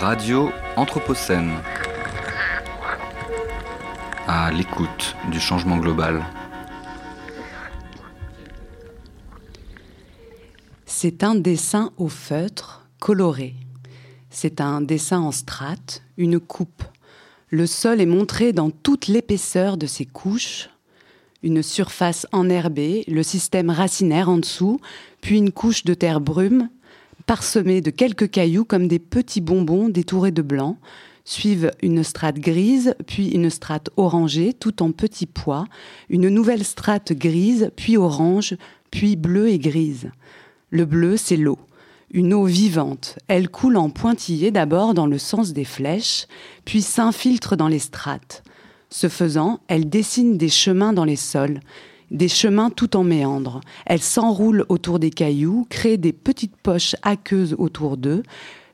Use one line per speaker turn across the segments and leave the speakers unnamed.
Radio Anthropocène. À l'écoute du changement global.
C'est un dessin au feutre coloré. C'est un dessin en strates, une coupe. Le sol est montré dans toute l'épaisseur de ses couches. Une surface enherbée, le système racinaire en dessous, puis une couche de terre brume, parsemée de quelques cailloux comme des petits bonbons détourés de blanc, suivent une strate grise, puis une strate orangée, tout en petits pois, une nouvelle strate grise, puis orange, puis bleue et grise. Le bleu, c'est l'eau. Une eau vivante. Elle coule en pointillé d'abord dans le sens des flèches, puis s'infiltre dans les strates. Ce faisant, elle dessine des chemins dans les sols, des chemins tout en méandre. Elle s'enroule autour des cailloux, crée des petites poches aqueuses autour d'eux.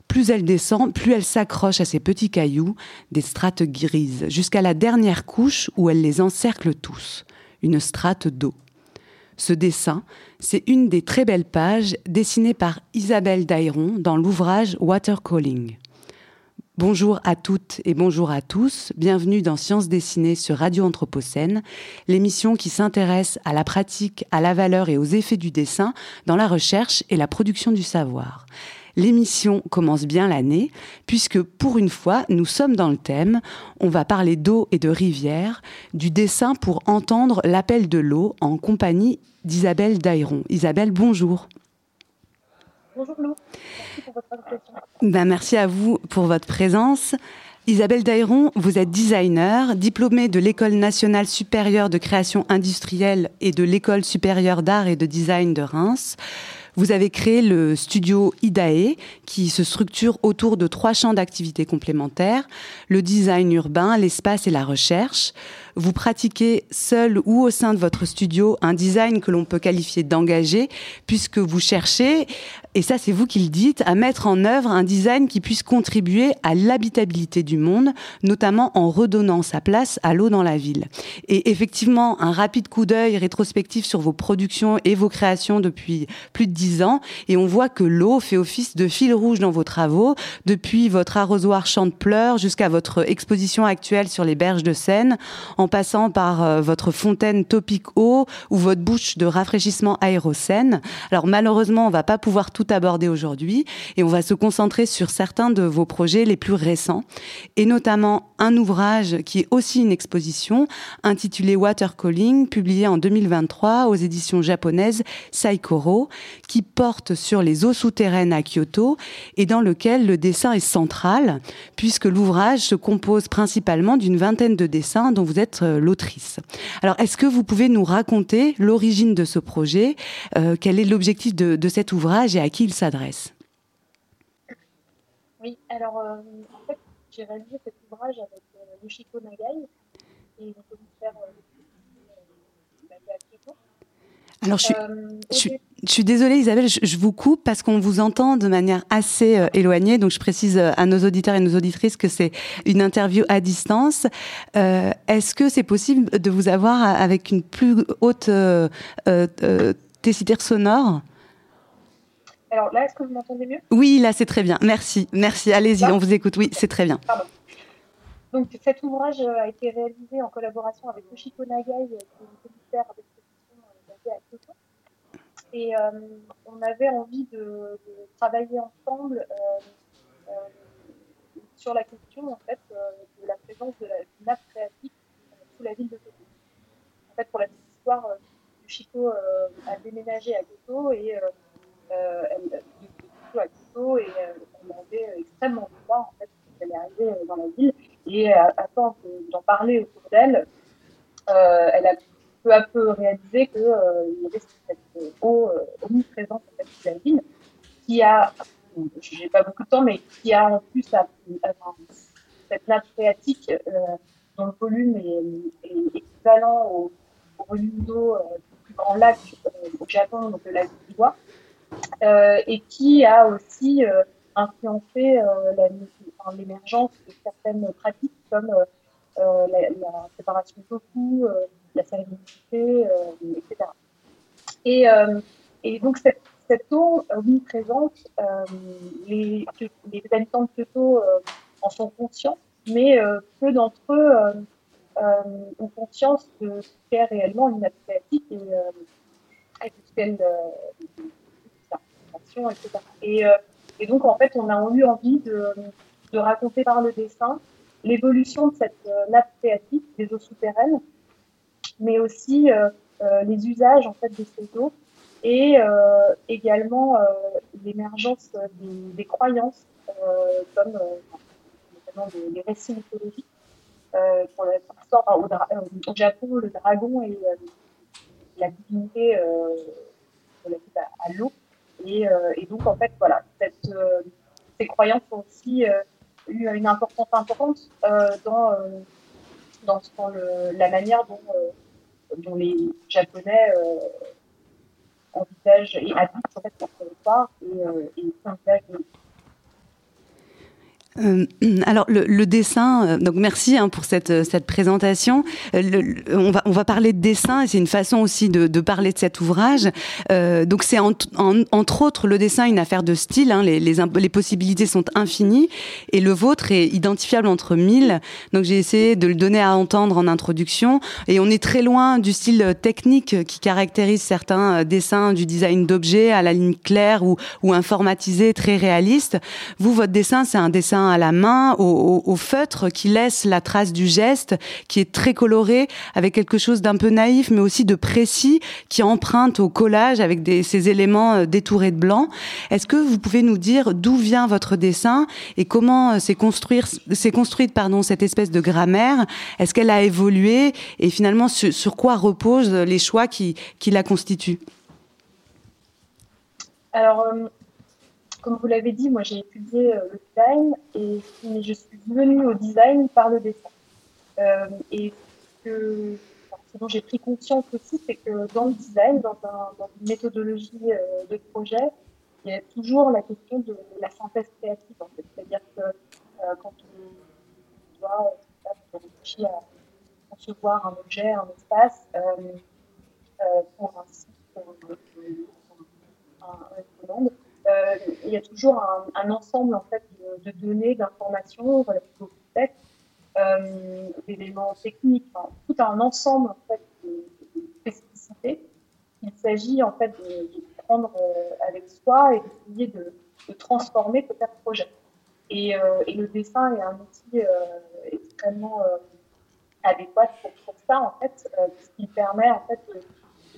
Plus elle descend, plus elle s'accroche à ces petits cailloux, des strates grises, jusqu'à la dernière couche où elle les encercle tous, une strate d'eau. Ce dessin, c'est une des très belles pages dessinées par Isabelle Dairon dans l'ouvrage Watercalling. Bonjour à toutes et bonjour à tous. Bienvenue dans Sciences dessinées sur Radio Anthropocène, l'émission qui s'intéresse à la pratique, à la valeur et aux effets du dessin dans la recherche et la production du savoir. L'émission commence bien l'année, puisque pour une fois, nous sommes dans le thème. On va parler d'eau et de rivière, du dessin pour entendre l'appel de l'eau en compagnie d'Isabelle Dairon. Isabelle, bonjour.
Bonjour Lou, merci.
Ben, merci à vous pour votre présence. Isabelle Dairon, vous êtes designer, diplômée de l'École nationale supérieure de création industrielle et de l'École supérieure d'art et de design de Reims. Vous avez créé le studio IDAE qui se structure autour de trois champs d'activité complémentaires, le design urbain, l'espace et la recherche. Vous pratiquez seul ou au sein de votre studio un design que l'on peut qualifier d'engagé puisque vous cherchez et ça c'est vous qui le dites, à mettre en œuvre un design qui puisse contribuer à l'habitabilité du monde, notamment en redonnant sa place à l'eau dans la ville. Et effectivement, un rapide coup d'œil rétrospectif sur vos productions et vos créations depuis plus de dix ans, et on voit que l'eau fait office de fil rouge dans vos travaux, depuis votre arrosoir champ de pleurs jusqu'à votre exposition actuelle sur les berges de Seine, passant par euh, votre fontaine topique eau ou votre bouche de rafraîchissement aérocène. Alors malheureusement, on va pas pouvoir tout aborder aujourd'hui et on va se concentrer sur certains de vos projets les plus récents et notamment un ouvrage qui est aussi une exposition intitulé Watercalling publié en 2023 aux éditions japonaises Saikoro qui porte sur les eaux souterraines à Kyoto et dans lequel le dessin est central puisque l'ouvrage se compose principalement d'une vingtaine de dessins dont vous êtes euh, l'autrice. Alors est-ce que vous pouvez nous raconter l'origine de ce projet, euh, quel est l'objectif de, cet ouvrage et à qui il s'adresse?
Oui, alors euh, en fait, j'ai réalisé cet ouvrage avec Yoshiko Nagai et Kyoto.
Alors je suis,
Euh,
je suis-
dé-
je suis désolée Isabelle, je, je vous coupe parce qu'on vous entend de manière assez euh, éloignée, donc je précise euh, à nos auditeurs et nos auditrices que c'est une interview à distance. Euh, Est-ce que c'est possible de vous avoir avec une plus haute euh, tessiture sonore?
Alors là, est-ce que vous m'entendez mieux?
Oui, là c'est très bien. Merci, merci. Allez-y, on vous écoute. Oui, c'est très bien.
Donc cet ouvrage a été réalisé en collaboration avec Yoshiko Nagai, qui est le commissaire euh, basé à Kyoto. Et euh, on avait envie de, travailler ensemble euh, euh, sur la question en fait, de la présence de la nappe phréatique sous la ville de Kyoto. En fait, pour la petite histoire, euh, a déménagé à Kyoto et euh, elle, à Kyoto et elle avait extrêmement froid en fait quand elle est arrivée dans la ville. Et de- d'en parler autour d'elle, elle a peu à peu réalisé qu'il y avait cette eau omniprésente en fait, sous la ville, qui a, j'ai pas beaucoup de temps, mais qui a en plus cette nappe phréatique euh, dont le volume est, équivalent au, volume d'eau euh, du plus grand lac euh, au Japon, donc le lac Biwa, et qui a aussi influencé l'émergence de certaines pratiques comme la, préparation de tofu, la euh, etc. Et, euh, et donc cette, cette eau omniprésente, les, les habitants de Kyoto en sont conscients, mais peu d'entre eux ont conscience de ce qu'est réellement une nappe phréatique et, de ce qu'elle etc. Et, et, donc, en fait, on a eu envie de, de raconter par le dessin l'évolution de cette nappe phréatique des eaux souterraines, mais aussi euh, les usages en fait de ces eaux et euh, également euh, l'émergence des, croyances comme notamment des, récits mythologiques. pour l'instant, au, au, Japon, le dragon est la divinité relative à, l'eau. Et, et, donc, en fait, voilà, cette, ces croyances ont aussi eu une importance importante dans, dans, dans le, la manière dont dont les Japonais euh, envisagent et habitent en fait leur territoire et, euh, et s'engagent
euh, alors le, le, dessin, euh, donc merci hein, pour cette, euh, cette présentation. On, va, on va parler de dessin et c'est une façon aussi de, de, parler de cet ouvrage. Donc c'est en, en, entre autres le dessin une affaire de style. Hein, les, les, les, possibilités sont infinies et le vôtre est identifiable entre mille. Donc j'ai essayé de le donner à entendre en introduction et on est très loin du style technique qui caractérise certains dessins du design d'objets à la ligne claire ou, ou informatisé, très réaliste. Vous, votre dessin, c'est un dessin à la main, au, feutre, qui laisse la trace du geste, qui est très coloré, avec quelque chose d'un peu naïf, mais aussi de précis, qui emprunte au collage avec ces éléments euh, détourés de blanc. Est-ce que vous pouvez nous dire d'où vient votre dessin et comment euh, s'est construite pardon, cette espèce de grammaire? Est-ce qu'elle a évolué? Et finalement sur, sur quoi reposent les choix qui, qui la constituent?
Alors, euh, comme vous l'avez dit, moi j'ai étudié euh, le design et je suis venue au design par le dessin. Euh, et ce, dont j'ai pris conscience aussi, c'est que dans le design, dans, un, une méthodologie euh, de projet, il y a toujours la question de la synthèse créative. C'est-à-dire que quand on doit réfléchir à concevoir un objet, un espace, pour un site, pour, un, un, commande, euh, il y a toujours un, ensemble en fait de, données, d'informations relatives au contexte, euh, d'éléments techniques, tout un ensemble en fait de, spécificités. Il s'agit en fait de, de prendre euh, avec soi et d'essayer de, transformer peut-être projet. Et, euh, le dessin est un outil euh, extrêmement euh, adéquat pour, pour, ça en fait, euh, puisqu'il permet en fait de,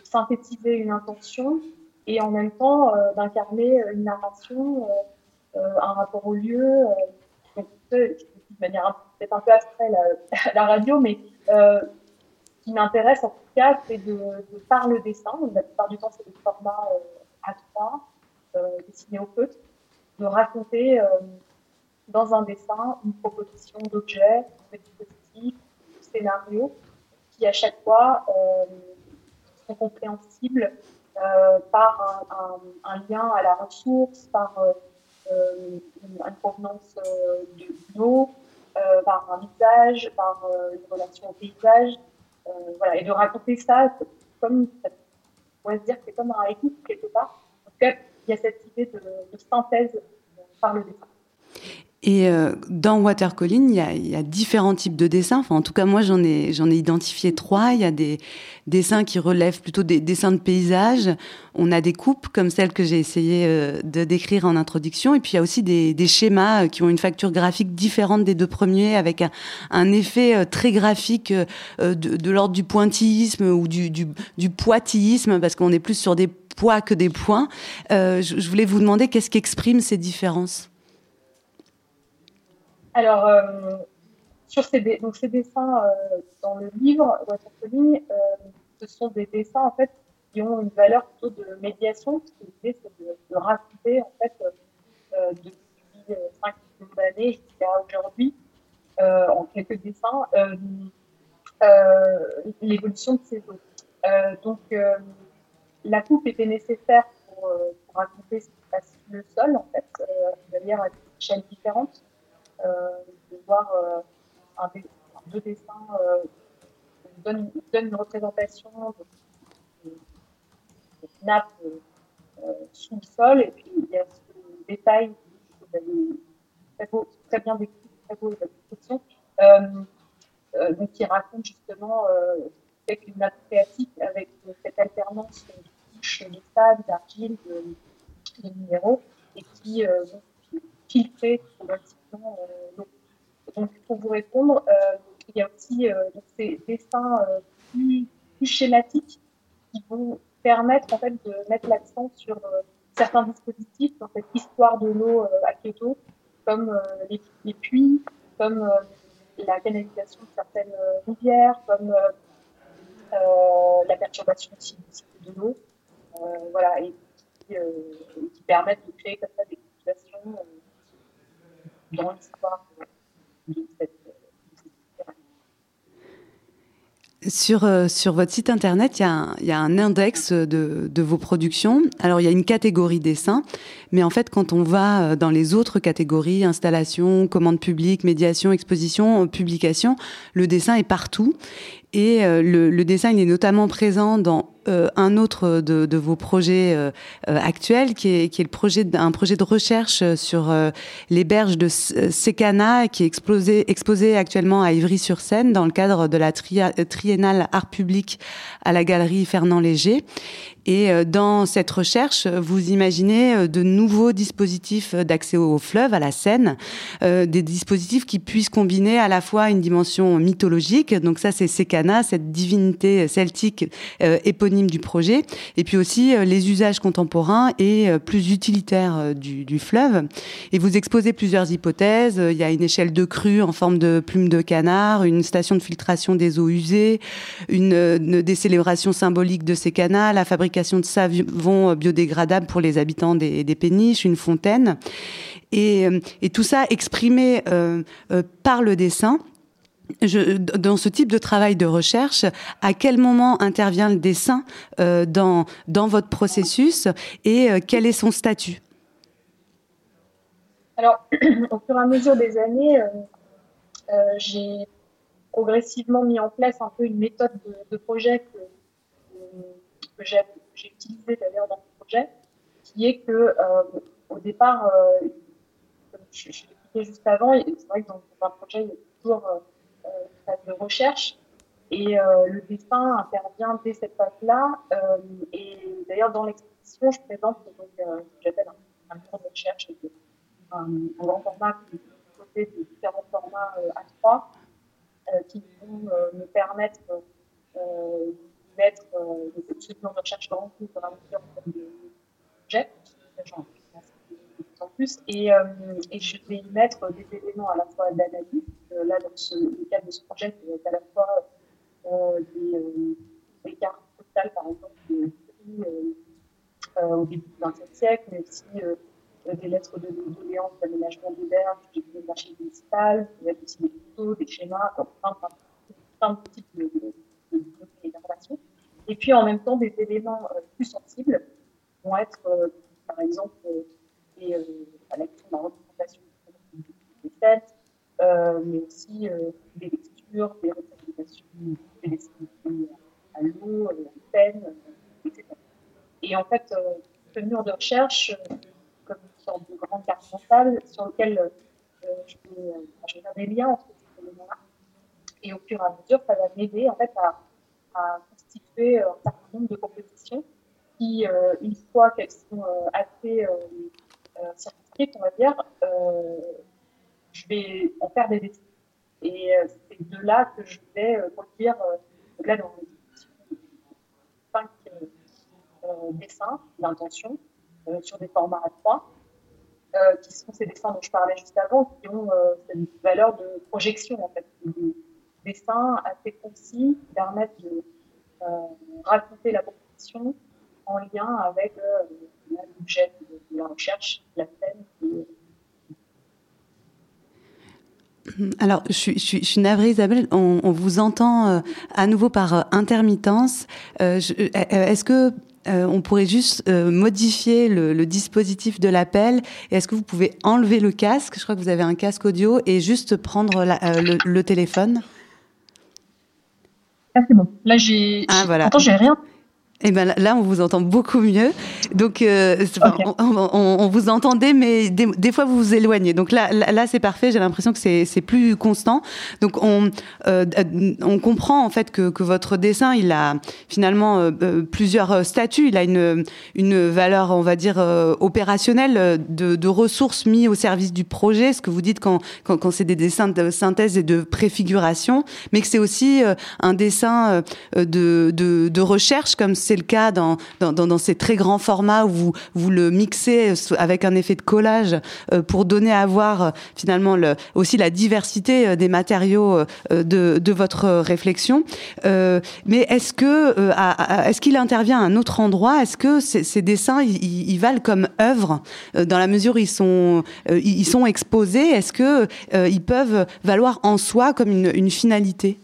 synthétiser une intention et en même temps euh, d'incarner une narration, euh, euh, un rapport au lieu. donc, de manière peut-être un peu abstraite la, radio, mais qui m'intéresse en tout cas, c'est de, par le dessin, la plupart du temps c'est des formats A3, dessinés au feutre, de raconter dans un dessin une proposition d'objet, de dispositif, de scénario, qui à chaque fois euh, sont compréhensibles euh, par un, lien à la ressource, par euh, euh une, provenance euh, de l'eau, euh, par un visage, par une relation au paysage. voilà, et de raconter ça comme, on pourrait se dire que c'est comme un récit quelque part. En tout cas, il y a cette idée de, de synthèse par le dessin.
Et euh, dans Watercolline, il y, a, y, a, différents types de dessins. Enfin, en tout cas, moi, j'en ai, j'en ai identifié trois. Il y a des dessins qui relèvent plutôt des dessins de paysage. On a des coupes comme celles que j'ai essayé euh, de décrire en introduction. Et puis, il y a aussi des, des, schémas euh, qui ont une facture graphique différente des deux premiers, avec un, un effet euh, très graphique euh, de, de l'ordre du pointillisme ou du, du, du poitillisme, parce qu'on est plus sur des poids que des points. Je, je voulais vous demander qu'est-ce qui exprime ces différences?
Alors, euh, sur ces, donc ces dessins euh, dans le livre euh, ce sont des dessins en fait qui ont une valeur plutôt de médiation, parce que l'idée c'est de, de, raconter en fait euh, depuis 5 millions d'années jusqu'à aujourd'hui, en quelques dessins, l'évolution de ces eaux. donc, la coupe était nécessaire pour, pour raconter ce qui se passe le sol, en fait, de manière à des échelles différentes. Euh, de voir euh, un, deux dessins euh, donne, donne une représentation de, de nappe sous le sol. Et puis, il y a ce détail très, bien décrit, très beau la description, qui raconte justement avec une nappe phréatique avec cette alternance de couches de sable, d'argile, de, de, minéraux, et qui euh, filtrait progressivement l'eau. Donc, pour vous répondre, euh, il y a aussi donc, ces dessins plus, schématiques qui vont permettre en fait de mettre l'accent sur certains dispositifs dans cette histoire de l'eau à Kyoto, comme les, puits, comme la canalisation de certaines rivières, comme euh, la perturbation cycle de l'eau, euh, voilà, et qui, euh, permettent de créer des situations de cette
Sur, sur votre site internet, il y, a un, index de, de, vos productions. Alors, il y a une catégorie dessin, mais en fait, quand on va dans les autres catégories, installation, commande publique, médiation, exposition, publication, le dessin est partout. Et euh, le, le, dessin il est notamment présent dans euh, un autre de, de vos projets euh, actuels, qui est, qui est le projet un projet de recherche sur les berges de Secana, qui est exposé, exposé actuellement à Ivry-sur-Seine dans le cadre de la triennale art public à la galerie Fernand Léger. Et euh, dans cette recherche, vous imaginez euh, de nouveaux dispositifs d'accès au fleuve, à la Seine, euh, des dispositifs qui puissent combiner à la fois une dimension mythologique, donc ça c'est Sekana, cette divinité celtique éponyme du projet, et puis aussi les usages contemporains et plus utilitaires du, du, fleuve. Et vous exposez plusieurs hypothèses. Il y a une échelle de crue en forme de plume de canard, une station de filtration des eaux usées, une, une décélébration symbolique de Sekana, la fabrication de savon biodégradable pour les habitants des, péniches, une fontaine. Et, euh, tout ça exprimé euh, euh, par le dessin. Dans ce type de travail de recherche, à quel moment intervient le dessin dans, dans votre processus et quel est son statut?
Alors, au fur et à mesure des années, j'ai progressivement mis en place un peu une méthode de, projet que, que j'ai utilisé d'ailleurs dans le projet, qui est que euh, au départ, euh, comme je, l'ai expliqué juste avant, c'est vrai que dans, un projet, il y a toujours euh, une phase de recherche et le dessin intervient dès cette phase-là. et d'ailleurs, dans l'exposition, je présente donc j'appelle un, un de recherche un, grand format qui est de différents formats A3 qui vont me permettre mettre euh, des de recherche au fur et à mesure de de plus plus. Euh, et, je vais y mettre des éléments à la fois d'analyse. Euh, là, dans ce, le cadre de ce projet, c'est à la fois euh, des, euh, des, cartes postales, par exemple, de euh, au début du XXe siècle, mais aussi des lettres de doléances d'aménagement des berges, des archives municipales, aussi des photos, des schémas, enfin, plein, de types de, de, de, d'informations. Et puis en même temps, des éléments euh, plus sensibles vont être, euh, par exemple, euh, des, à la représentation des têtes, mais aussi des lectures, des représentations des à l'eau, la peine, etc. Et en fait, ce mur de recherche, comme une sorte de grande carte mentale sur lequel je vais, faire des liens entre ces éléments-là. Et au fur et à mesure, ça va m'aider en fait à constituer euh, un certain nombre de compositions qui, euh, une fois qu'elles sont euh, assez circonscrites, on va dire, je vais en faire des dessins. Et c'est de là que je vais produire, là dans cinq dessins d'intention sur des formats à 3 euh, qui sont ces dessins dont je parlais juste avant, qui ont cette valeur de projection en fait, des dessins assez concis qui permettent de raconter la proposition en lien avec euh, l'objet de, la recherche, la scène.
Alors, je suis, je, navrée, Isabelle, on, vous entend euh, à nouveau par intermittence. Est-ce que on pourrait juste modifier le, dispositif de l'appel? Est-ce que vous pouvez enlever le casque? Je crois que vous avez un casque audio et juste prendre le téléphone.
Là, c'est bon. Là, j'ai.
Ah, voilà.
j'ai rien.
Eh ben là, on vous entend beaucoup mieux. Donc, euh, on, vous entendait, mais des, fois vous vous éloignez. Donc là, là, c'est parfait. J'ai l'impression que c'est plus constant. Donc on, euh, on comprend en fait que, que, votre dessin, il a finalement euh, plusieurs statuts. Il a une, une valeur, on va dire, opérationnelle de, de, ressources mises au service du projet. Ce que vous dites quand, quand, quand c'est des dessins de synthèse et de préfiguration, mais que c'est aussi un dessin de, de, de recherche comme c'est le cas dans, ces très grands formats où vous, le mixez avec un effet de collage euh, pour donner à voir euh, finalement le, aussi la diversité euh, des matériaux de, votre réflexion. mais est-ce que est-ce qu'il intervient à un autre endroit? Est-ce que ces, dessins ils, valent comme œuvre dans la mesure où ils sont exposés? Est-ce que ils peuvent valoir en soi comme une finalité?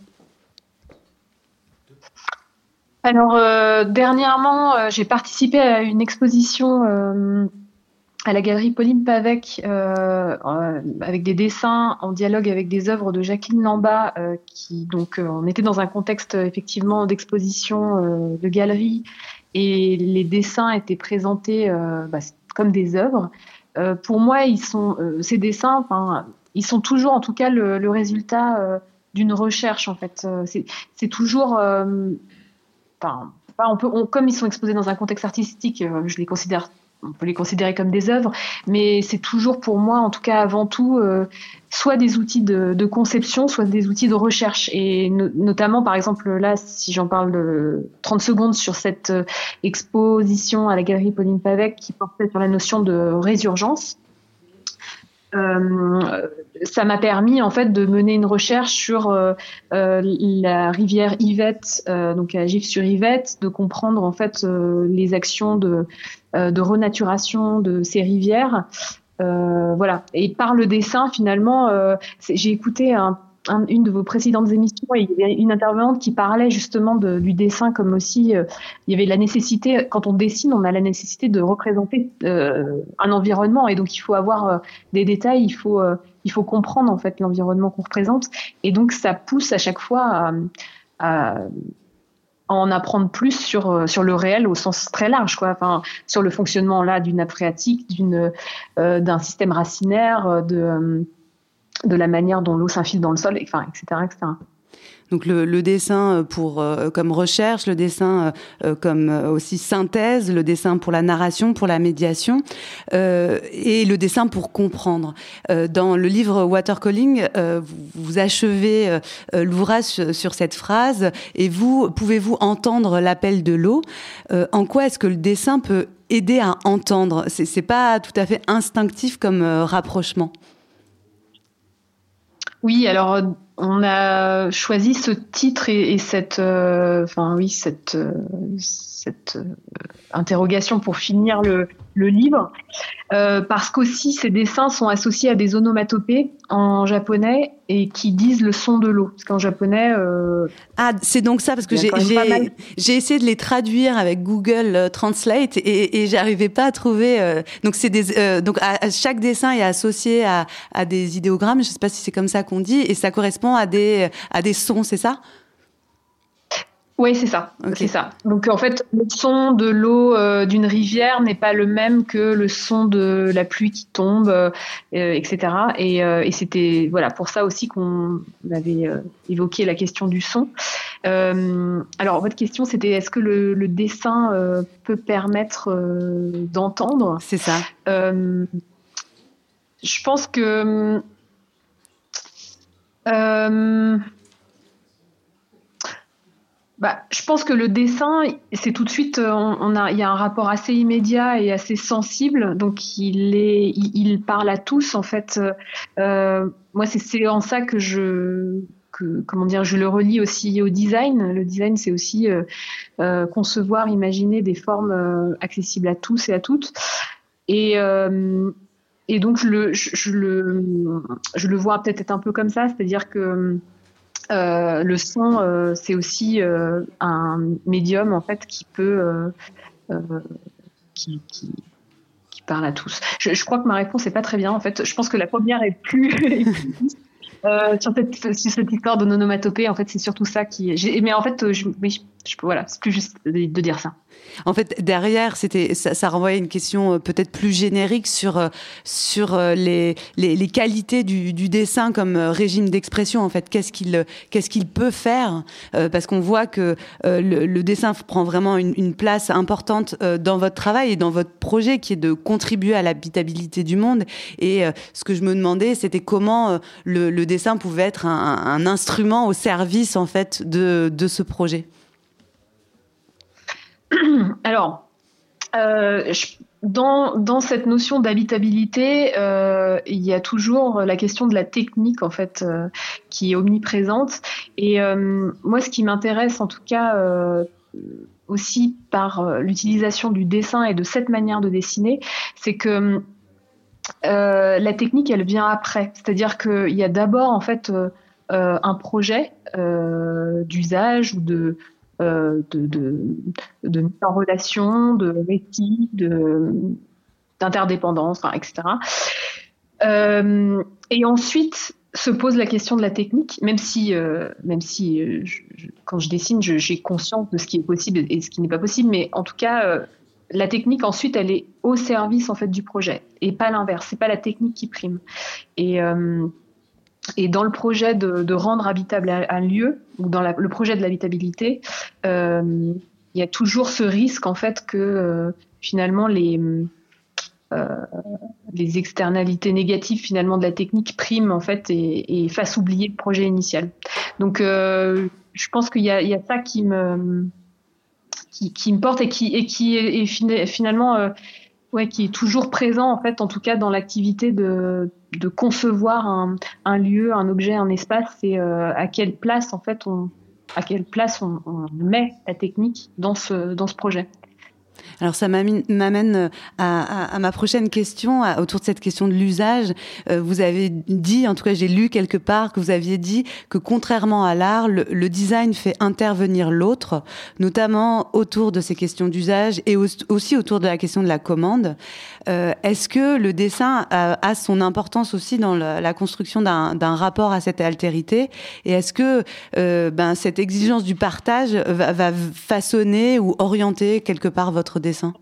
Alors, euh, dernièrement, euh, j'ai participé à une exposition euh, à la galerie Pauline Pavec avec des dessins en dialogue avec des œuvres de Jacqueline Lamba, qui donc on était dans un contexte effectivement d'exposition de galerie et les dessins étaient présentés bah, comme des œuvres. pour moi, ils sont ces dessins, ils sont toujours en tout cas le résultat d'une recherche en fait. C'est toujours on peut, comme ils sont exposés dans un contexte artistique, euh, je les considère, on peut les considérer comme des œuvres, mais c'est toujours pour moi, en tout cas avant tout, euh, soit des outils de, conception, soit des outils de recherche. Et notamment, par exemple, là, si j'en parle de 30 secondes sur cette euh, exposition à la galerie Pauline Pavec qui portait sur la notion de résurgence. Euh, ça m'a permis en fait de mener une recherche sur euh, euh, la rivière Yvette, donc à Gif sur Yvette, de comprendre en fait les actions de, de renaturation de ces rivières. voilà. Et par le dessin, finalement, j'ai écouté un une de vos précédentes émissions, il y avait une intervenante qui parlait justement du dessin comme aussi, euh, il y avait la nécessité, quand on dessine, on a la nécessité de représenter euh, un environnement. Et donc il faut avoir euh, des détails, il faut, il faut comprendre en fait l'environnement qu'on représente. Et donc ça pousse à chaque fois à, en apprendre plus sur sur le réel au sens très large quoi. Enfin sur le fonctionnement là d'une nappe phréatique d'une d'un système racinaire de de la manière dont l'eau s'infile dans le sol, enfin, etc., etc.
Donc le, dessin euh, pour euh, comme recherche, le dessin euh, comme aussi synthèse, le dessin pour la narration, pour la médiation, et le dessin pour comprendre. dans le livre Watercalling, vous, vous, achevez l'ouvrage sur cette phrase, et vous pouvez-vous entendre l'appel de l'eau En quoi est-ce que le dessin peut aider à entendre? C'est pas tout à fait instinctif comme rapprochement.
Oui, alors euh, on a choisi ce titre et, cette, euh, enfin oui, cette, euh, cette interrogation pour finir le, le livre, euh, parce qu'aussi ces dessins sont associés à des onomatopées en japonais et qui disent le son de l'eau. Parce qu'en japonais. Euh,
ah, c'est donc ça, parce que j'ai essayé de les traduire avec Google euh, Translate et, et j'arrivais pas à trouver. Euh, donc, c'est des, euh, donc à, chaque dessin est associé à, à des idéogrammes, je sais pas si c'est comme ça qu'on dit, et ça correspond à des, à des sons, c'est ça?
Oui, c'est ça. C'est ça. Donc en fait, le son de l'eau euh, d'une rivière n'est pas le même que le son de la pluie qui tombe, euh, etc. Et, euh, et c'était voilà pour ça aussi qu'on avait évoqué la question du son. alors votre question c'était est-ce que le, le dessin peut permettre d'entendre?
C'est ça.
je pense que bah, je pense que le dessin, c'est tout de suite, euh, on, a, il y a un rapport assez immédiat et assez sensible, donc il est, il, parle à tous en fait. Euh, moi, c'est en ça que je, que, comment dire, je le relie aussi au design. Le design, c'est aussi euh, euh concevoir, imaginer des formes euh, accessibles à tous et à toutes. Et et donc je le, je, je, le, je le vois peut-être un peu comme ça, c'est-à-dire que euh, le son, euh, c'est aussi euh, un médium en fait qui peut, qui, parle à tous. Je, crois que ma réponse est pas très bien en fait. Je pense que la première est plus. sur, cette, sur cette histoire de nonomatopée, en fait, c'est surtout ça qui. Mais en fait, je, voilà, c'est plus juste de dire ça.
En fait, derrière, c'était ça, ça renvoyait une question euh, peut-être plus générique sur euh, sur euh, les, les, qualités du, dessin comme régime d'expression. En fait, qu'est-ce qu'il qu'est-ce qu'il peut faire Parce qu'on voit que le, dessin prend vraiment une, place importante dans votre travail et dans votre projet, qui est de contribuer à l'habitabilité du monde. Et ce que je me demandais, c'était comment le, le, dessin pouvait être un, un, instrument au service en fait de, de ce projet.
Alors, euh, dans, cette notion d'habitabilité, euh, il y a toujours la question de la technique en fait euh, qui est omniprésente. Et moi, ce qui m'intéresse en tout cas aussi par l'utilisation du dessin et de cette manière de dessiner, c'est que la technique, elle vient après. C'est-à-dire qu'il y a d'abord en fait un projet d'usage ou de de, de, mise en relation, de récit, d'interdépendance, etc. Euh, et ensuite se pose la question de la technique, même si, euh, même si euh, je, quand je dessine, j'ai conscience de ce qui est possible et ce qui n'est pas possible, mais en tout cas, euh, la technique ensuite, elle est au service en fait du projet et pas l'inverse. C'est pas la technique qui prime. Et dans le projet de, rendre habitable un lieu, ou dans le projet de l'habitabilité, euh, il y a toujours ce risque en fait que euh, finalement les euh, les externalités négatives finalement de la technique priment en fait et, fassent oublier le projet initial. Donc je pense qu'il y a, ça qui me qui, me porte et qui et qui est, finalement ouais, qui est toujours présent en fait, en tout cas dans l'activité de, de concevoir un, un, lieu, un objet, un espace, et euh, à quelle place en fait on à quelle place on, on met la technique dans ce dans ce projet.
Alors ça m'amène euh, à, ma prochaine question, autour de cette question de l'usage. Euh, vous avez dit, en tout cas j'ai lu quelque part, que vous aviez dit que contrairement à l'art, le, design fait intervenir l'autre, notamment autour de ces questions d'usage et aussi autour de la question de la commande. Euh, Est-ce que le dessin a, son importance aussi dans la, construction d'un rapport à cette altérité? Et est-ce que ben, cette exigence du partage va façonner ou orienter quelque part votre dessin?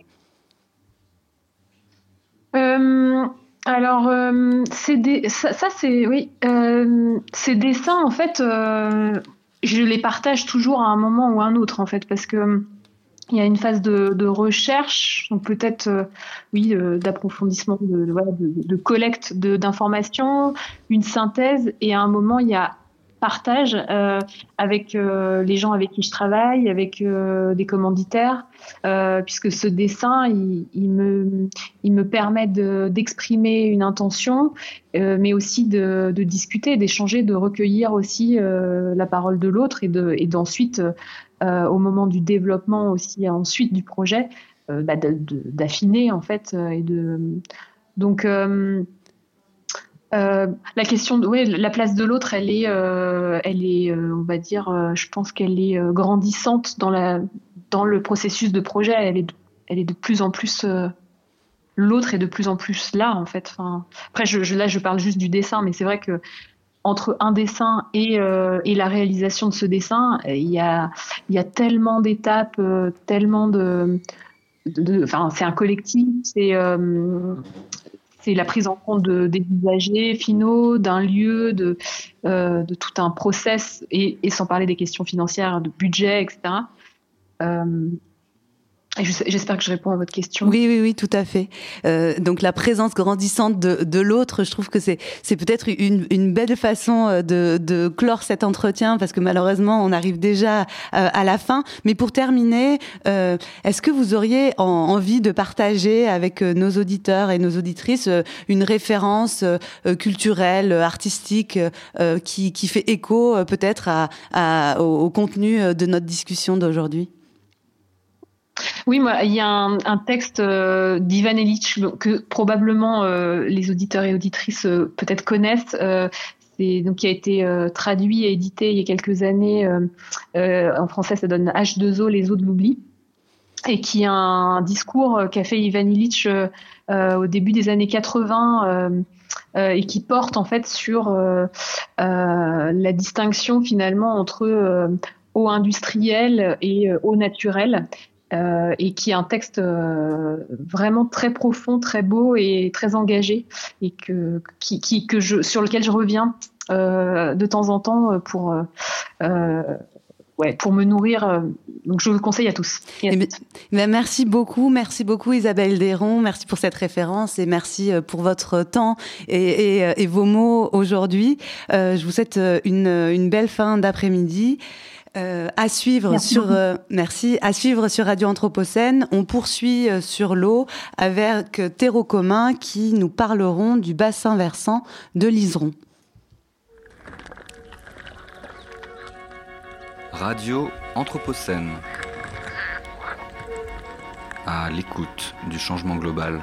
Euh, Alors, euh, ça, c'est oui, euh, ces dessins en fait, je les partage toujours à un moment ou à un autre en fait, parce que il y a une phase de, recherche, donc peut-être oui d'approfondissement, de, de, collecte d'informations, une synthèse, et à un moment il y a partage euh, avec euh, les gens avec qui je travaille, avec euh, des commanditaires, puisque ce dessin, il, me, il me permet d'exprimer une intention, mais aussi de, de discuter, d'échanger, de recueillir aussi la parole de l'autre et d'ensuite, et au moment du développement aussi, ensuite du projet, bah, d'affiner en fait. et de, donc, la question de oui, la place de l'autre, elle est, euh, elle est, euh, on va dire, euh, je pense qu'elle est euh, grandissante dans la, dans le processus de projet. Elle est, elle est de plus en plus, l'autre est de plus en plus là, en fait. Enfin, après, je, je, là, je parle juste du dessin, mais c'est vrai que entre un dessin et, et la réalisation de ce dessin, il y a, il y a tellement d'étapes, tellement de, enfin, c'est un collectif, c'est c'est la prise en compte de, des usagers finaux, d'un lieu, de, euh, tout un process, et, sans parler des questions financières, de budget, etc. J'espère que je réponds à votre question.
Oui, oui, oui, tout à fait. Euh, donc la présence grandissante de, de l'autre, je trouve que c'est c'est peut-être une, une belle façon euh, de, de clore cet entretien parce que malheureusement on arrive déjà euh, à la fin. Mais pour terminer, euh, est-ce que vous auriez en, envie de partager avec euh, nos auditeurs et nos auditrices une référence culturelle, artistique qui, qui fait écho peut-être à, à, au contenu de notre discussion d'aujourd'hui?
Oui, moi, il y a un, texte euh, d'Ivan Illich que probablement euh, les auditeurs et auditrices euh, peut-être connaissent. C'est donc qui a été traduit et édité il y a quelques années. En français, ça donne H2O, les eaux de l'oubli, et qui a un discours qu'a fait Ivan Illich au début des années 80 et qui porte en fait sur la distinction finalement entre eau industrielle et eau naturelle. Et qui est un texte vraiment très profond, très beau et très engagé, et que, qui, que je, sur lequel je reviens de temps en temps pour ouais, pour me nourrir. Euh, donc je le conseille à tous.
Eh ben, ben, merci beaucoup, merci beaucoup Isabelle Desron, merci pour cette référence et merci euh, pour votre temps et, et, euh, et vos mots aujourd'hui. Euh, je vous souhaite une, une belle fin d'après-midi. Euh, à suivre merci sur merci à suivre sur Radio Anthropocène. On poursuit sur l'eau avec Terreau commun qui nous parleront du bassin versant de l'Iseron.
Radio Anthropocène. À l'écoute du changement global.